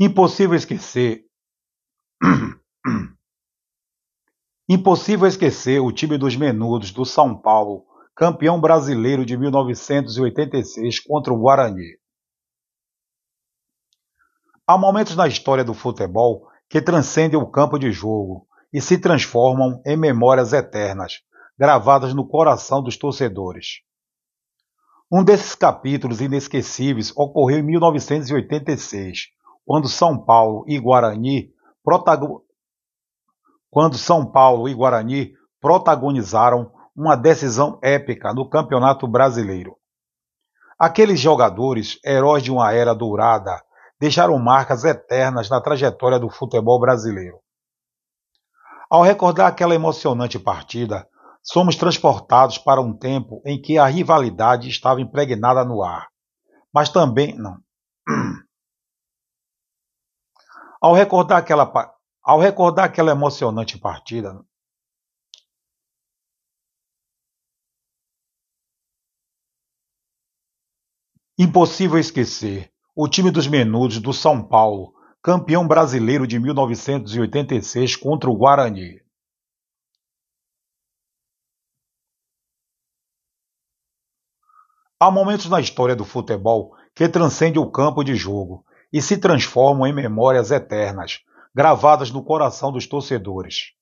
Impossível esquecer. Impossível esquecer o time dos Menudos do São Paulo, campeão brasileiro de 1986 contra o Guarani. Há momentos na história do futebol que transcendem o campo de jogo e se transformam em memórias eternas, gravadas no coração dos torcedores. Um desses capítulos inesquecíveis ocorreu em 1986, quando São Paulo e Guarani protagon... quando São Paulo e Guarani protagonizaram uma decisão épica no Campeonato Brasileiro. Aqueles jogadores, heróis de uma era dourada, deixaram marcas eternas na trajetória do futebol brasileiro. Ao recordar aquela emocionante partida, somos transportados para um tempo em que a rivalidade estava impregnada no ar. Mas também não. Ao recordar aquela, ao recordar aquela emocionante partida, impossível esquecer o time dos Menudos do São Paulo, campeão brasileiro de 1986 contra o Guarani. Há momentos na história do futebol que transcendem o campo de jogo e se transformam em memórias eternas, gravadas no coração dos torcedores.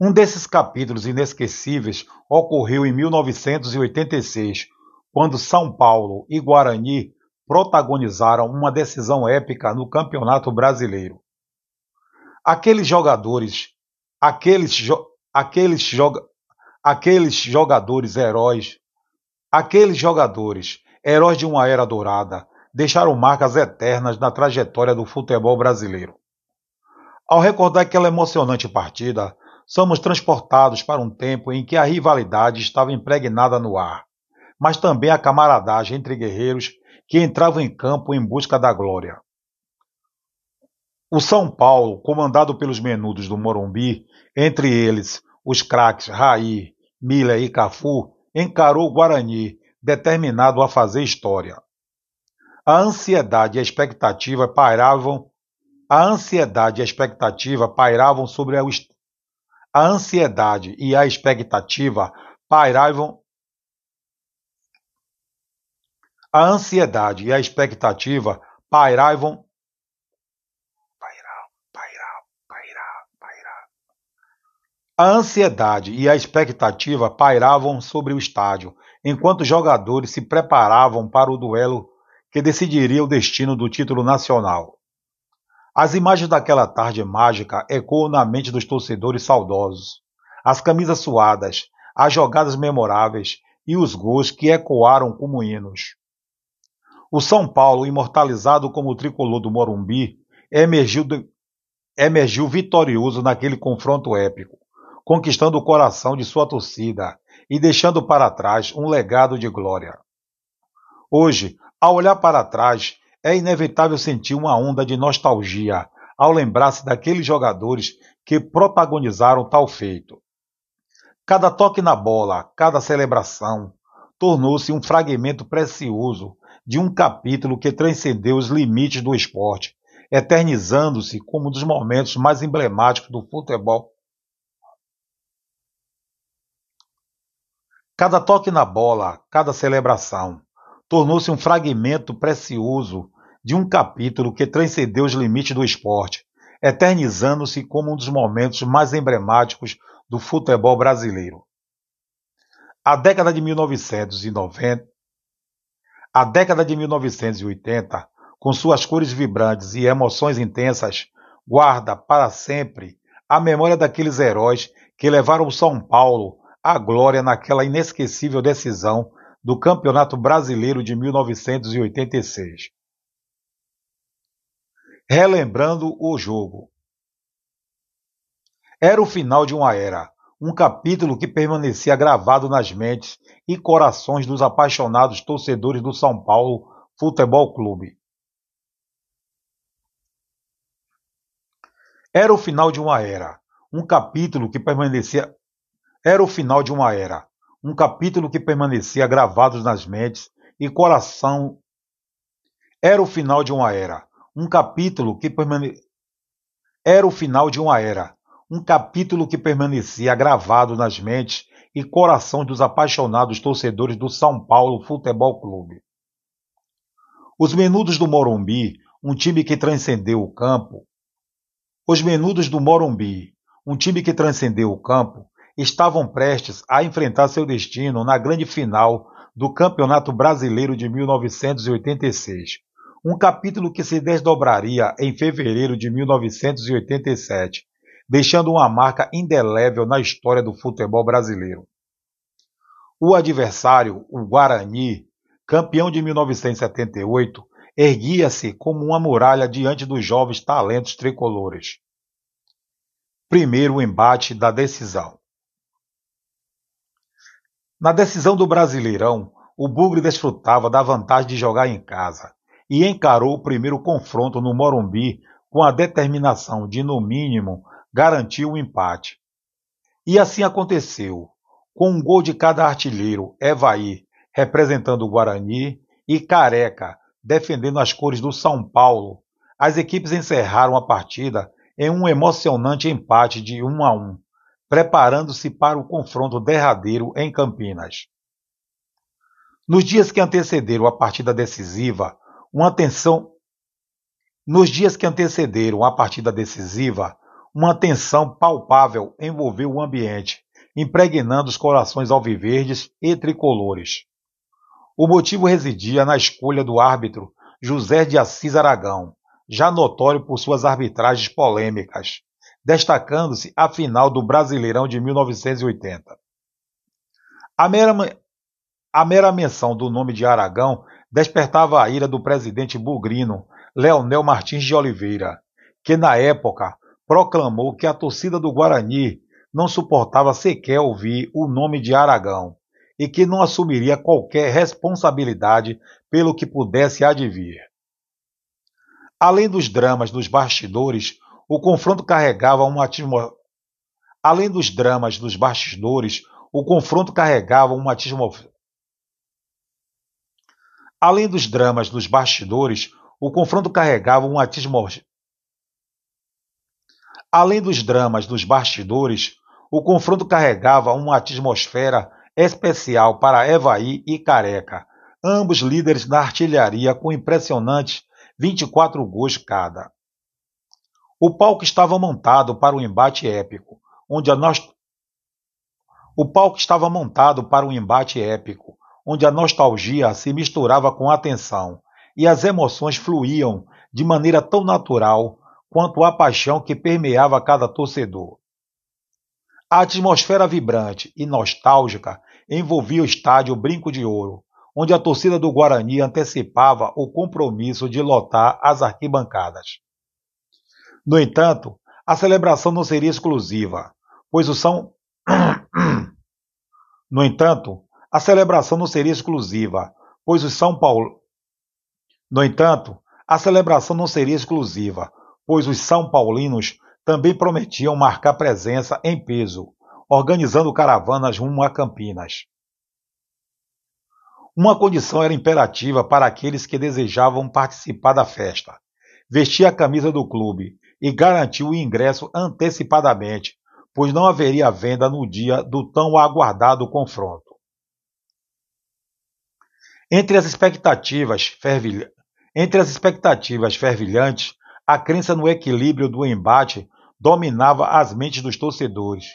Um desses capítulos inesquecíveis ocorreu em 1986, quando São Paulo e Guarani protagonizaram uma decisão épica no Campeonato Brasileiro. Aqueles jogadores, aqueles, jo aqueles, joga aqueles jogadores heróis, aqueles jogadores heróis de uma era dourada, deixaram marcas eternas na trajetória do futebol brasileiro. Ao recordar aquela emocionante partida, somos transportados para um tempo em que a rivalidade estava impregnada no ar, mas também a camaradagem entre guerreiros que entravam em campo em busca da glória. O São Paulo, comandado pelos menudos do Morumbi, entre eles os craques Raí, Miller e Cafu, encarou o Guarani determinado a fazer história. A ansiedade e a expectativa pairavam a ansiedade e a expectativa pairavam sobre a, a ansiedade e a expectativa pairavam a ansiedade e a expectativa pairavam A ansiedade e a expectativa pairavam sobre o estádio, enquanto os jogadores se preparavam para o duelo que decidiria o destino do título nacional. As imagens daquela tarde mágica ecoam na mente dos torcedores saudosos. As camisas suadas, as jogadas memoráveis e os gols que ecoaram como hinos. O São Paulo, imortalizado como o tricolor do Morumbi, emergiu, emergiu vitorioso naquele confronto épico conquistando o coração de sua torcida e deixando para trás um legado de glória. Hoje, ao olhar para trás, é inevitável sentir uma onda de nostalgia ao lembrar-se daqueles jogadores que protagonizaram tal feito. Cada toque na bola, cada celebração, tornou-se um fragmento precioso de um capítulo que transcendeu os limites do esporte, eternizando-se como um dos momentos mais emblemáticos do futebol Cada toque na bola, cada celebração, tornou-se um fragmento precioso de um capítulo que transcendeu os limites do esporte, eternizando-se como um dos momentos mais emblemáticos do futebol brasileiro. A década de 1990, a década de 1980, com suas cores vibrantes e emoções intensas, guarda para sempre a memória daqueles heróis que levaram o São Paulo a glória naquela inesquecível decisão do Campeonato Brasileiro de 1986. Relembrando o jogo. Era o final de uma era, um capítulo que permanecia gravado nas mentes e corações dos apaixonados torcedores do São Paulo Futebol Clube. Era o final de uma era, um capítulo que permanecia era o final de uma era, um capítulo que permanecia gravado nas mentes e coração Era o final de uma era, um capítulo que permane... Era o final de uma era, um capítulo que permanecia gravado nas mentes e corações dos apaixonados torcedores do São Paulo Futebol Clube. Os Menudos do Morumbi, um time que transcendeu o campo. Os Menudos do Morumbi, um time que transcendeu o campo, estavam prestes a enfrentar seu destino na grande final do Campeonato Brasileiro de 1986, um capítulo que se desdobraria em fevereiro de 1987, deixando uma marca indelével na história do futebol brasileiro. O adversário, o Guarani, campeão de 1978, erguia-se como uma muralha diante dos jovens talentos tricolores. Primeiro embate da decisão. Na decisão do Brasileirão, o Bugre desfrutava da vantagem de jogar em casa e encarou o primeiro confronto no Morumbi com a determinação de, no mínimo, garantir o empate. E assim aconteceu, com um gol de cada artilheiro, Evaí, representando o Guarani, e Careca, defendendo as cores do São Paulo. As equipes encerraram a partida em um emocionante empate de 1 a 1, preparando-se para o confronto derradeiro em Campinas. Nos dias que antecederam a partida decisiva, uma tensão Nos dias que antecederam a partida decisiva, uma tensão palpável envolveu o ambiente, impregnando os corações alviverdes e tricolores. O motivo residia na escolha do árbitro José de Assis Aragão, já notório por suas arbitragens polêmicas, destacando-se a final do Brasileirão de 1980. A mera, a mera menção do nome de Aragão despertava a ira do presidente bugrino Leonel Martins de Oliveira, que na época proclamou que a torcida do Guarani não suportava sequer ouvir o nome de Aragão e que não assumiria qualquer responsabilidade pelo que pudesse advir. Além dos dramas dos bastidores, o confronto carregava uma atmosfera. Além dos dramas dos bastidores, o confronto carregava uma atmosfera. Além dos dramas dos bastidores, o confronto carregava uma atmosfera. Além dos dramas dos bastidores, o confronto carregava uma atmosfera especial para Evaí e Careca, ambos líderes da artilharia com impressionantes 24 gols cada. O palco estava montado para um embate épico, onde a nost... O palco estava montado para um embate épico, onde a nostalgia se misturava com a tensão e as emoções fluíam de maneira tão natural quanto a paixão que permeava cada torcedor. A atmosfera vibrante e nostálgica envolvia o estádio Brinco de Ouro, onde a torcida do Guarani antecipava o compromisso de lotar as arquibancadas. No entanto, a celebração não seria exclusiva, pois o São No entanto, a celebração não seria exclusiva, pois o São Paulo No entanto, a celebração não seria exclusiva, pois os São Paulinos também prometiam marcar presença em peso, organizando caravanas rumo a Campinas. Uma condição era imperativa para aqueles que desejavam participar da festa: vestir a camisa do clube e garantiu o ingresso antecipadamente, pois não haveria venda no dia do tão aguardado confronto. Entre as expectativas. Entre as expectativas fervilhantes, a crença no equilíbrio do embate dominava as mentes dos torcedores.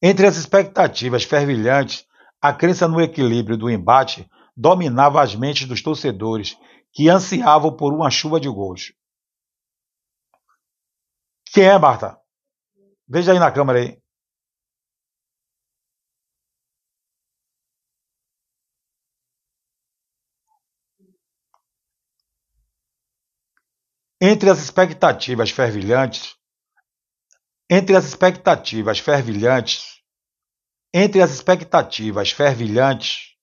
Entre as expectativas fervilhantes, a crença no equilíbrio do embate dominava as mentes dos torcedores, que ansiavam por uma chuva de gols. Quem é, Marta? Veja aí na câmera aí. Entre as expectativas fervilhantes, entre as expectativas fervilhantes, entre as expectativas fervilhantes,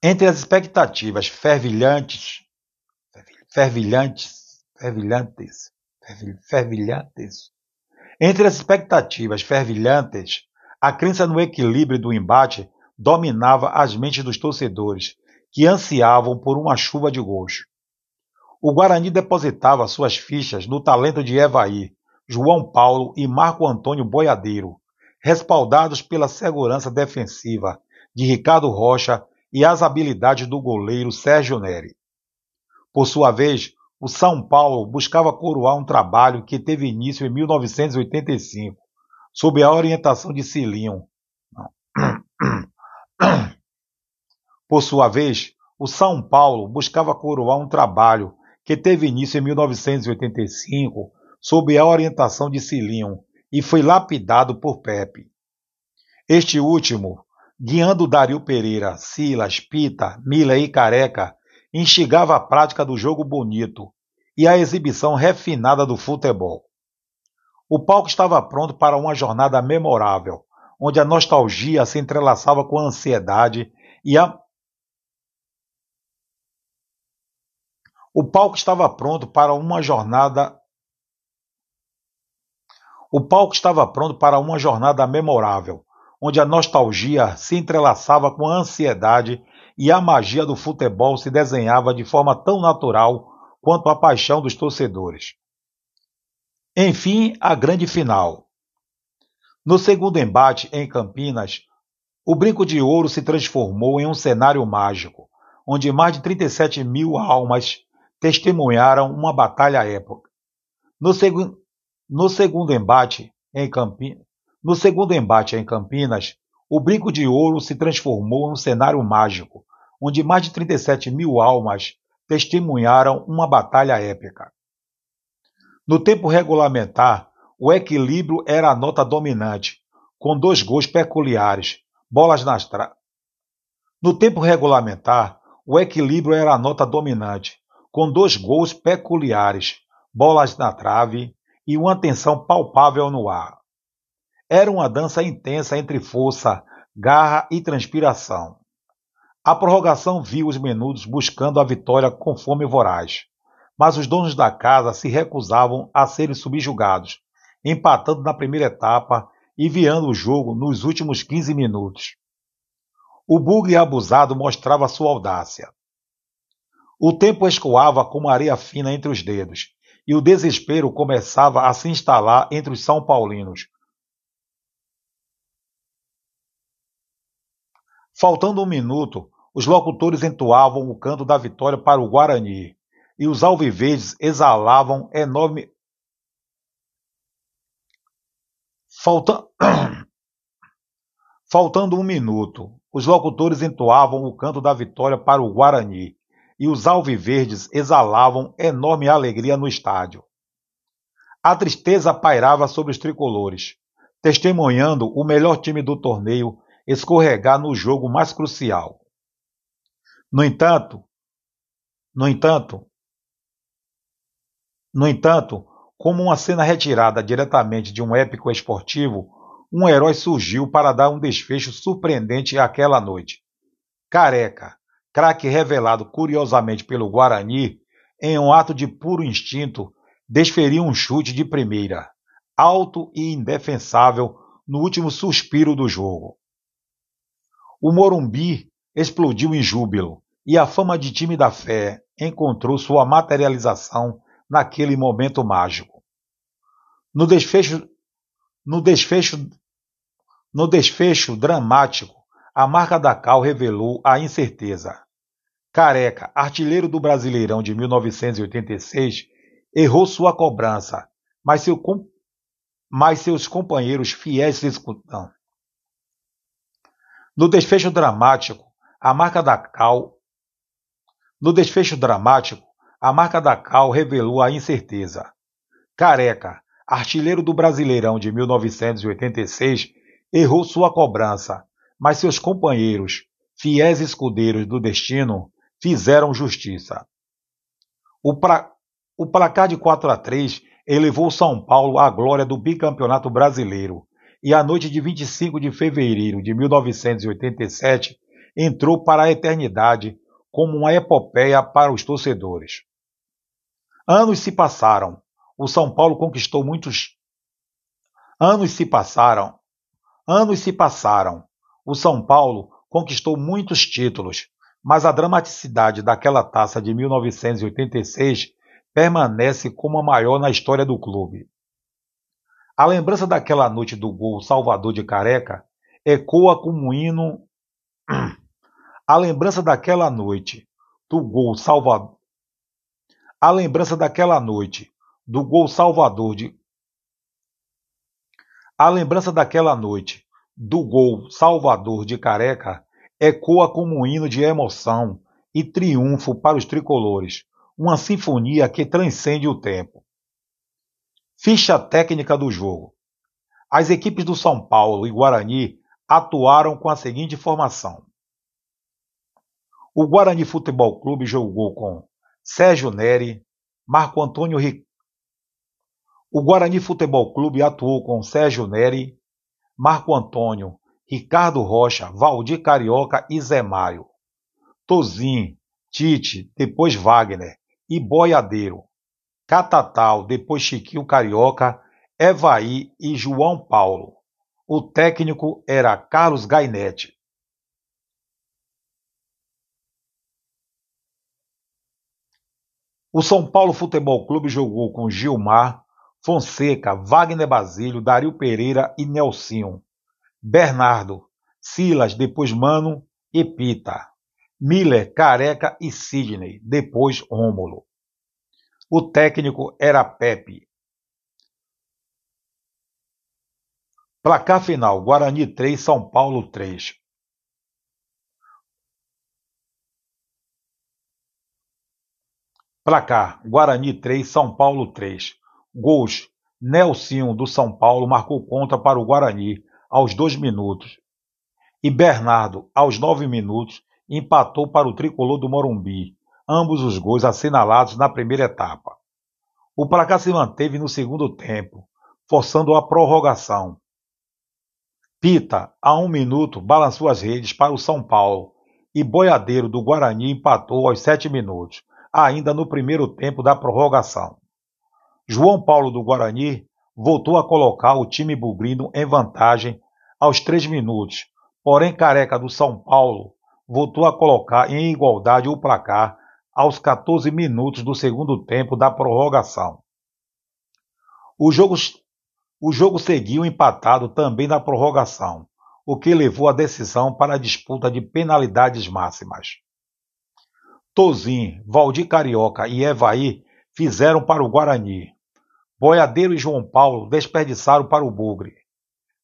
entre as expectativas fervilhantes, fervilhantes, fervilhantes, fervilhantes. Entre as expectativas fervilhantes, a crença no equilíbrio do embate dominava as mentes dos torcedores, que ansiavam por uma chuva de gols. O Guarani depositava suas fichas no talento de Evaí, João Paulo e Marco Antônio Boiadeiro, respaldados pela segurança defensiva de Ricardo Rocha e as habilidades do goleiro Sérgio Neri. Por sua vez, o São Paulo buscava coroar um trabalho que teve início em 1985, sob a orientação de Cilinho. Por sua vez, o São Paulo buscava coroar um trabalho que teve início em 1985, sob a orientação de Cilinho, e foi lapidado por Pepe. Este último, guiando Dario Pereira, Silas, Pita, Mila e Careca, instigava a prática do jogo bonito e a exibição refinada do futebol. O palco estava pronto para uma jornada memorável, onde a nostalgia se entrelaçava com a ansiedade e a O palco estava pronto para uma jornada. O palco estava pronto para uma jornada memorável, onde a nostalgia se entrelaçava com a ansiedade e a magia do futebol se desenhava de forma tão natural quanto a paixão dos torcedores. Enfim, a grande final. No segundo embate em Campinas, o Brinco de Ouro se transformou em um cenário mágico, onde mais de 37 mil almas testemunharam uma batalha épica. No, segu no segundo embate em Campinas, no segundo embate em Campinas, o Brinco de Ouro se transformou em um cenário mágico, onde mais de 37 mil almas testemunharam uma batalha épica. No tempo regulamentar, o equilíbrio era a nota dominante, com dois gols peculiares, bolas nas tra... No tempo regulamentar, o equilíbrio era a nota dominante, com dois gols peculiares, bolas na trave e uma tensão palpável no ar. Era uma dança intensa entre força, garra e transpiração. A prorrogação viu os menudos buscando a vitória com fome voraz, mas os donos da casa se recusavam a serem subjugados, empatando na primeira etapa e viando o jogo nos últimos 15 minutos. O bugre abusado mostrava sua audácia. O tempo escoava como areia fina entre os dedos, e o desespero começava a se instalar entre os São Paulinos. Faltando um minuto, os locutores entoavam o canto da vitória para o Guarani, e os alviverdes exalavam enorme. Falta... Faltando um minuto, os locutores entoavam o canto da vitória para o Guarani, e os alviverdes exalavam enorme alegria no estádio. A tristeza pairava sobre os tricolores, testemunhando o melhor time do torneio escorregar no jogo mais crucial. No entanto, no entanto, no entanto, como uma cena retirada diretamente de um épico esportivo, um herói surgiu para dar um desfecho surpreendente àquela noite. Careca, craque revelado curiosamente pelo Guarani, em um ato de puro instinto, desferiu um chute de primeira, alto e indefensável, no último suspiro do jogo. O Morumbi explodiu em júbilo e a fama de time da fé encontrou sua materialização naquele momento mágico. No desfecho, no desfecho, no desfecho dramático, a marca da Cal revelou a incerteza. Careca, artilheiro do Brasileirão de 1986, errou sua cobrança, mas, seu, mas seus companheiros fiéis escutam. No desfecho dramático, a marca da Cal No desfecho dramático, a marca da Cal revelou a incerteza. Careca, artilheiro do Brasileirão de 1986, errou sua cobrança, mas seus companheiros, fiéis escudeiros do destino, fizeram justiça. O, pra... o placar de 4 a 3 elevou São Paulo à glória do bicampeonato brasileiro e a noite de 25 de fevereiro de 1987 entrou para a eternidade como uma epopeia para os torcedores. Anos se passaram. O São Paulo conquistou muitos. Anos se passaram. Anos se passaram. O São Paulo conquistou muitos títulos, mas a dramaticidade daquela taça de 1986 permanece como a maior na história do clube. A lembrança daquela noite do gol Salvador de Careca ecoa como um hino. A lembrança daquela noite do gol Salvador. A lembrança daquela noite do gol Salvador de. A lembrança daquela noite do gol Salvador de Careca ecoa como um hino de emoção e triunfo para os tricolores, uma sinfonia que transcende o tempo. Ficha técnica do jogo. As equipes do São Paulo e Guarani atuaram com a seguinte formação. O Guarani Futebol Clube jogou com Sérgio Neri, Marco Antônio Ric... O Guarani Futebol Clube atuou com Sérgio Neri, Marco Antônio, Ricardo Rocha, Valdir Carioca e Zé Maio. Tozin, Tite, depois Wagner e Boiadeiro. Catatal, depois Chiquinho Carioca, Evaí e João Paulo. O técnico era Carlos Gainetti. O São Paulo Futebol Clube jogou com Gilmar, Fonseca, Wagner Basílio, Dario Pereira e Nelsinho. Bernardo, Silas, depois Mano e Pita. Miller, Careca e Sidney, depois Rômulo. O técnico era Pepe. Placar final: Guarani 3, São Paulo 3. Placar: Guarani 3, São Paulo 3. Gols: Nelsinho do São Paulo marcou contra para o Guarani aos dois minutos. E Bernardo, aos nove minutos, empatou para o tricolor do Morumbi, ambos os gols assinalados na primeira etapa. O placar se manteve no segundo tempo, forçando a prorrogação. Pita, a um minuto, balançou as redes para o São Paulo e Boiadeiro do Guarani empatou aos sete minutos, ainda no primeiro tempo da prorrogação. João Paulo do Guarani voltou a colocar o time bugrino em vantagem aos três minutos, porém Careca do São Paulo voltou a colocar em igualdade o placar aos 14 minutos do segundo tempo da prorrogação. O jogo, o jogo seguiu empatado também na prorrogação, o que levou a decisão para a disputa de penalidades máximas. Tozin, Valdir Carioca e Evaí fizeram para o Guarani. Boiadeiro e João Paulo desperdiçaram para o Bugre.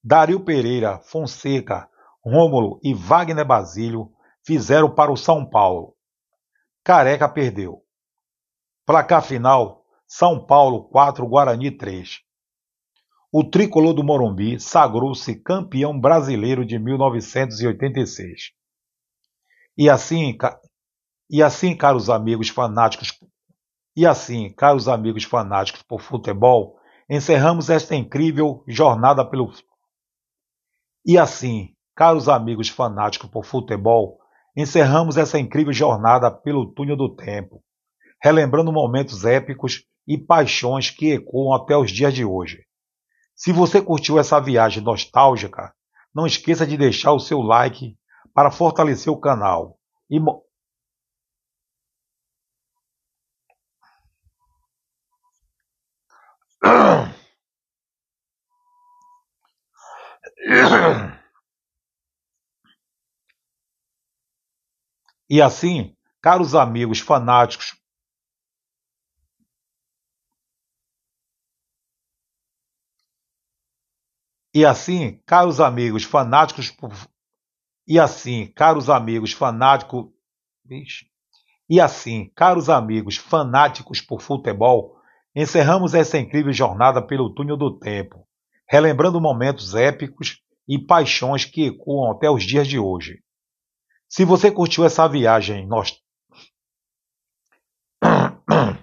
Dario Pereira, Fonseca, Rômulo e Wagner Basílio fizeram para o São Paulo. Careca perdeu. Placar final: São Paulo 4, Guarani 3. O tricolor do Morumbi sagrou-se campeão brasileiro de 1986. E assim, e assim, caros amigos fanáticos, e assim, caros amigos fanáticos por futebol, encerramos esta incrível jornada pelo E assim, caros amigos fanáticos por futebol, encerramos essa incrível jornada pelo túnel do tempo, relembrando momentos épicos e paixões que ecoam até os dias de hoje. Se você curtiu essa viagem nostálgica, não esqueça de deixar o seu like para fortalecer o canal e E assim, caros amigos fanáticos, E assim, caros amigos fanáticos por... E assim, caros amigos fanáticos E assim, caros amigos fanáticos por futebol, encerramos essa incrível jornada pelo túnel do tempo, relembrando momentos épicos e paixões que ecoam até os dias de hoje. Se você curtiu essa viagem, nós...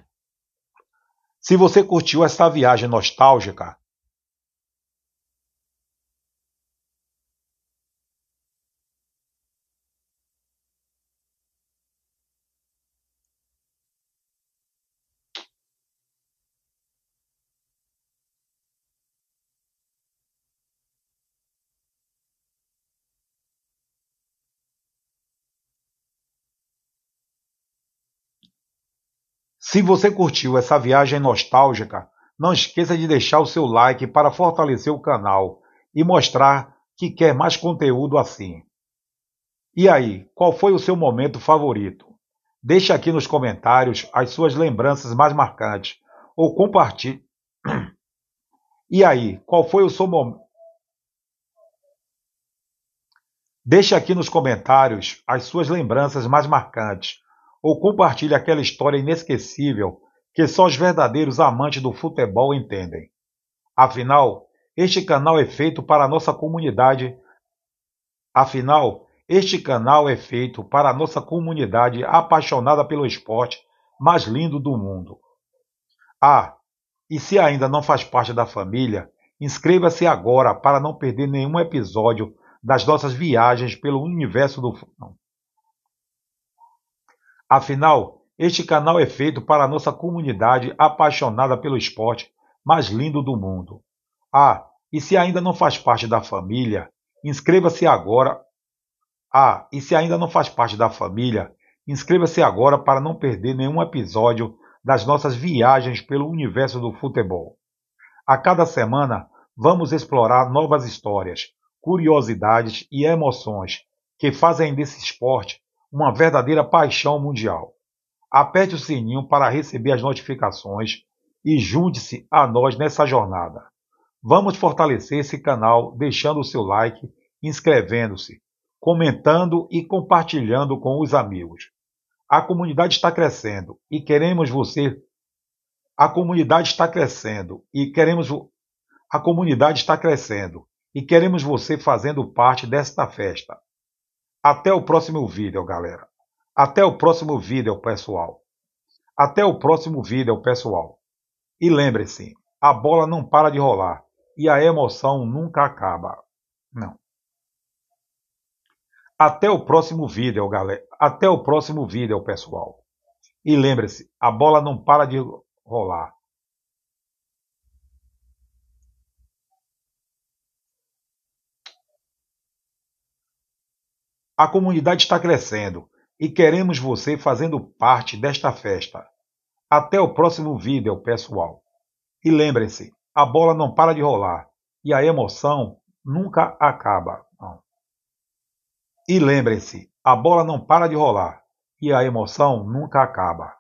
Se você curtiu essa viagem nostálgica, Se você curtiu essa viagem nostálgica, não esqueça de deixar o seu like para fortalecer o canal e mostrar que quer mais conteúdo assim. E aí, qual foi o seu momento favorito? Deixe aqui nos comentários as suas lembranças mais marcantes ou compartilhe. E aí, qual foi o seu momento? Deixe aqui nos comentários as suas lembranças mais marcantes ou compartilhe aquela história inesquecível que só os verdadeiros amantes do futebol entendem. Afinal, este canal é feito para a nossa comunidade. Afinal, este canal é feito para a nossa comunidade apaixonada pelo esporte mais lindo do mundo. Ah, e se ainda não faz parte da família, inscreva-se agora para não perder nenhum episódio das nossas viagens pelo universo do futebol. Afinal, este canal é feito para a nossa comunidade apaixonada pelo esporte mais lindo do mundo. Ah, e se ainda não faz parte da família, inscreva-se agora ah, e se ainda não faz parte da família, inscreva-se agora para não perder nenhum episódio das nossas viagens pelo universo do futebol. A cada semana, vamos explorar novas histórias, curiosidades e emoções que fazem desse esporte uma verdadeira paixão mundial. Aperte o sininho para receber as notificações e junte-se a nós nessa jornada. Vamos fortalecer esse canal deixando o seu like, inscrevendo-se comentando e compartilhando com os amigos. A comunidade está crescendo e queremos você. A comunidade está crescendo e queremos a comunidade está crescendo e queremos você fazendo parte desta festa. Até o próximo vídeo, galera. Até o próximo vídeo, pessoal. Até o próximo vídeo, pessoal. E lembre-se, a bola não para de rolar e a emoção nunca acaba. Não. Até o próximo vídeo, galera. Até o próximo vídeo, pessoal. E lembre-se, a bola não para de rolar. A comunidade está crescendo e queremos você fazendo parte desta festa. Até o próximo vídeo, pessoal. E lembre-se, a bola não para de rolar e a emoção nunca acaba. E lembrem-se, a bola não para de rolar e a emoção nunca acaba.